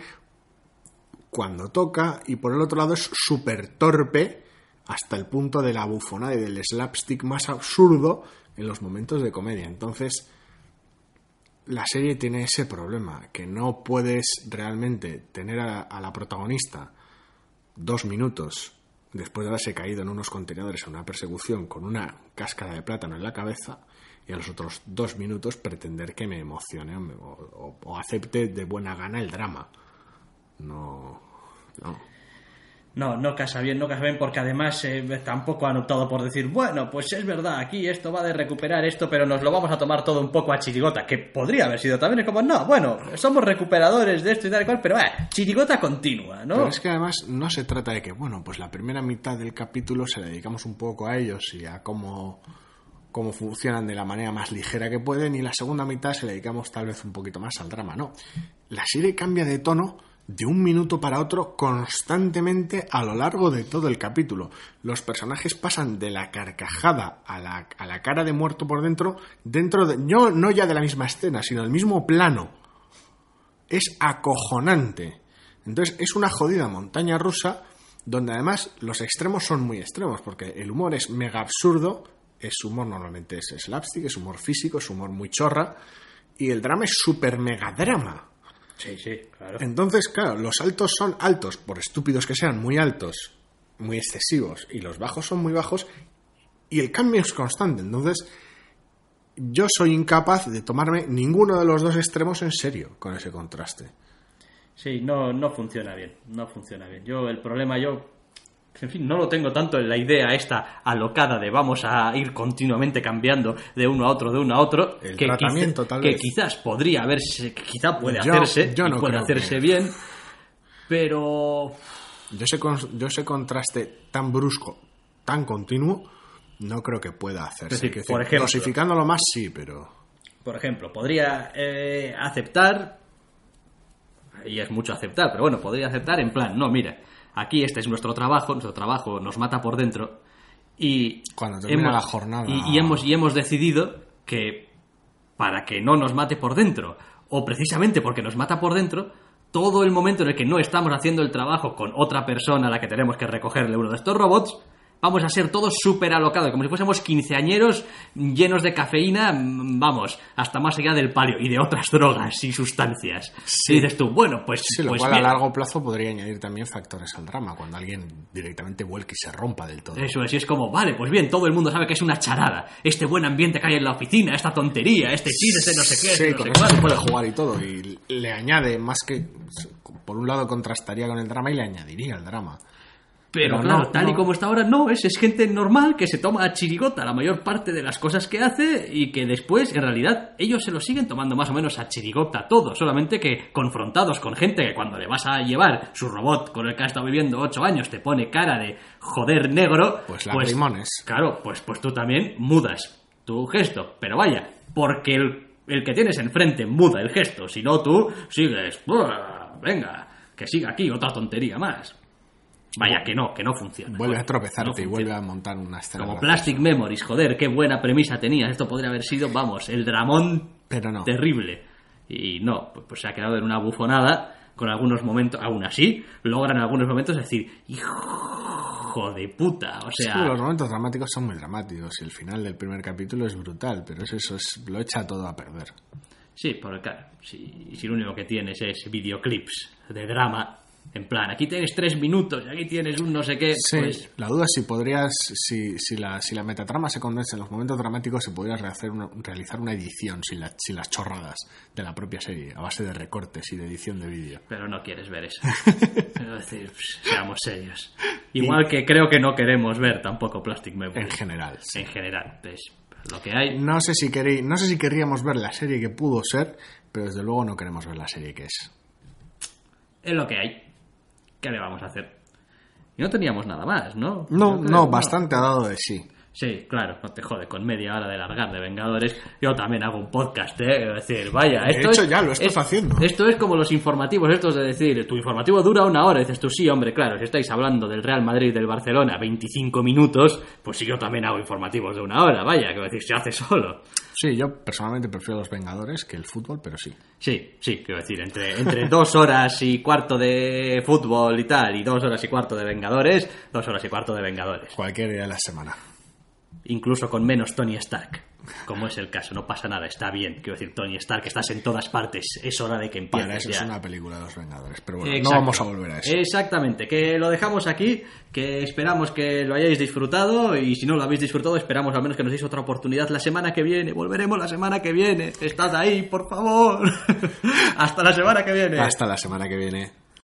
cuando toca y por el otro lado es súper torpe hasta el punto de la bufonada y del slapstick más absurdo en los momentos de comedia. Entonces, la serie tiene ese problema, que no puedes realmente tener a, la protagonista dos minutos después de haberse caído en unos contenedores en una persecución con una cáscara de plátano en la cabeza y a los otros dos minutos pretender que me emocione o- o acepte de buena gana el drama. No, no. No, no casa bien, no casa bien, porque además eh, tampoco han optado por decir, bueno, pues es verdad, aquí esto va de recuperar esto, pero nos lo vamos a tomar todo un poco a chirigota, que podría haber sido también es como, no, bueno, somos recuperadores de esto y tal y cual, pero eh, chirigota continua, ¿no? Pero es que además no se trata de que, bueno, pues la primera mitad del capítulo se la dedicamos un poco a ellos y a cómo, cómo funcionan de la manera más ligera que pueden y la segunda mitad se la dedicamos tal vez un poquito más al drama, no. La serie cambia de tono de un minuto para otro constantemente a lo largo de todo el capítulo. Los personajes pasan de la carcajada a la, a la cara de muerto por dentro, dentro de, no, no ya de la misma escena, sino del mismo plano. Es acojonante. Entonces es una jodida montaña rusa donde además los extremos son muy extremos, porque el humor es mega absurdo, es humor normalmente es slapstick, es humor físico, es humor muy chorra, y el drama es super mega drama. Sí, sí, claro. Entonces, claro, los altos son altos, por estúpidos que sean, muy altos, muy excesivos, y los bajos son muy bajos, y el cambio es constante. Entonces, yo soy incapaz de tomarme ninguno de los dos extremos en serio con ese contraste. Sí, no, no funciona bien, no funciona bien. Yo, el problema, yo, en fin, no lo tengo tanto en la idea esta alocada de vamos a ir continuamente cambiando de uno a otro, de uno a otro, El que, tratamiento, quizá- tal que vez. quizás podría haberse, que quizá puede Yo- hacerse, yo y no puede hacerse que- bien, pero Yo ese, yo ese contraste tan brusco, tan continuo, no creo que pueda hacerse. Es decir, Quiero por decir, ejemplo- dosificándolo más, sí, pero... por ejemplo, podría eh, aceptar, y es mucho aceptar, pero bueno, podría aceptar en plan, no, mira, aquí este es nuestro trabajo, nuestro trabajo nos mata por dentro, y Cuando termina la jornada. y, y hemos, y hemos decidido que para que no nos mate por dentro, o precisamente porque nos mata por dentro, todo el momento en el que no estamos haciendo el trabajo con otra persona a la que tenemos que recogerle uno de estos robots, vamos a ser todos súper alocados, como si fuésemos quinceañeros llenos de cafeína, mm, vamos, hasta más allá del palio, y de otras drogas y sustancias. Sí. Y dices tú, bueno, pues... Sí, lo pues cual a largo plazo podría añadir también factores al drama, cuando alguien directamente vuelque y se rompa del todo. Eso es, y es como, vale, pues bien, todo el mundo sabe que es una charada. Este buen ambiente que hay en la oficina, esta tontería, este chiste, este no sé qué, este Sí, no con sé eso se cuánto. puede jugar y todo. Y le añade más que. Por un lado contrastaría con el drama y le añadiría el drama. Pero, Pero claro, no, tal y como está ahora, no, es, es gente normal que se toma a chirigota la mayor parte de las cosas que hace y que después, en realidad, ellos se lo siguen tomando más o menos a chirigota todo, solamente que confrontados con gente que cuando le vas a llevar su robot con el que ha estado viviendo ocho años te pone cara de joder negro, Pues lagrimones. Claro, pues, pues tú también mudas tu gesto, pero vaya, porque el, el que tienes enfrente muda el gesto, si no tú sigues, "Buah, venga, que siga aquí otra tontería más. Vaya, que no, que no funciona. Vuelve a tropezarte no y vuelve a montar una escena. Como graciosa. Plastic Memories, joder, qué buena premisa tenías. Esto podría haber sido, vamos, el dramón Pero no. terrible. Y no, pues, pues se ha quedado en una bufonada con algunos momentos, aún así, logran en algunos momentos decir, hijo de puta, o Sí, sea... los momentos dramáticos son muy dramáticos y el final del primer capítulo es brutal, pero es eso, es, lo echa todo a perder. Sí, porque claro, si, si lo único que tienes es videoclips de drama, en plan, aquí tienes tres minutos y aquí tienes un no sé qué, Sí, pues la duda es si podrías, si, si, la, si la metatrama se condensa en los momentos dramáticos, se podría rehacer una- realizar una edición sin, la- sin las chorradas de la propia serie, a base de recortes y de edición de vídeo. pero no quieres ver eso. Decir, pues, seamos serios. Igual que creo que no queremos ver tampoco Plastic En Memories. general. sí. En general, pues, lo que hay. No sé, si querí- no sé si querríamos ver la serie que pudo ser, pero desde luego no queremos ver la serie que es. Es lo que hay. ¿Qué le vamos a hacer? Y no teníamos nada más, ¿no? No, no, bastante ha dado de sí. Sí, claro, no te jode, con media hora de largar de Vengadores, yo también hago un podcast, ¿eh? Es decir, vaya, De esto hecho, es- ya lo estás es- haciendo. Esto es como los informativos estos de decir, tu informativo dura una hora, y dices tú, sí, hombre, claro, si estáis hablando del Real Madrid y del Barcelona 25 minutos, pues sí, yo también hago informativos de una hora, vaya, que decir, se hace solo. Sí, yo personalmente prefiero los Vengadores que el fútbol, pero sí. Sí, sí, quiero decir, entre, entre dos horas y cuarto de fútbol y tal, y dos horas y cuarto de Vengadores, dos horas y cuarto de Vengadores. Cualquier día de la semana. Incluso con menos Tony Stark. Como es el caso, no pasa nada, está bien. Quiero decir, Tony Stark, estás en todas partes, es hora de que empieces Para eso ya. es una película de los Vengadores. Pero bueno, Exacto. no vamos a volver a eso. Exactamente, que lo dejamos aquí, que esperamos que lo hayáis disfrutado y si no lo habéis disfrutado, esperamos al menos que nos deis otra oportunidad la semana que viene. Volveremos la semana que viene. Estad ahí, por favor. Hasta la semana que viene. Hasta la semana que viene.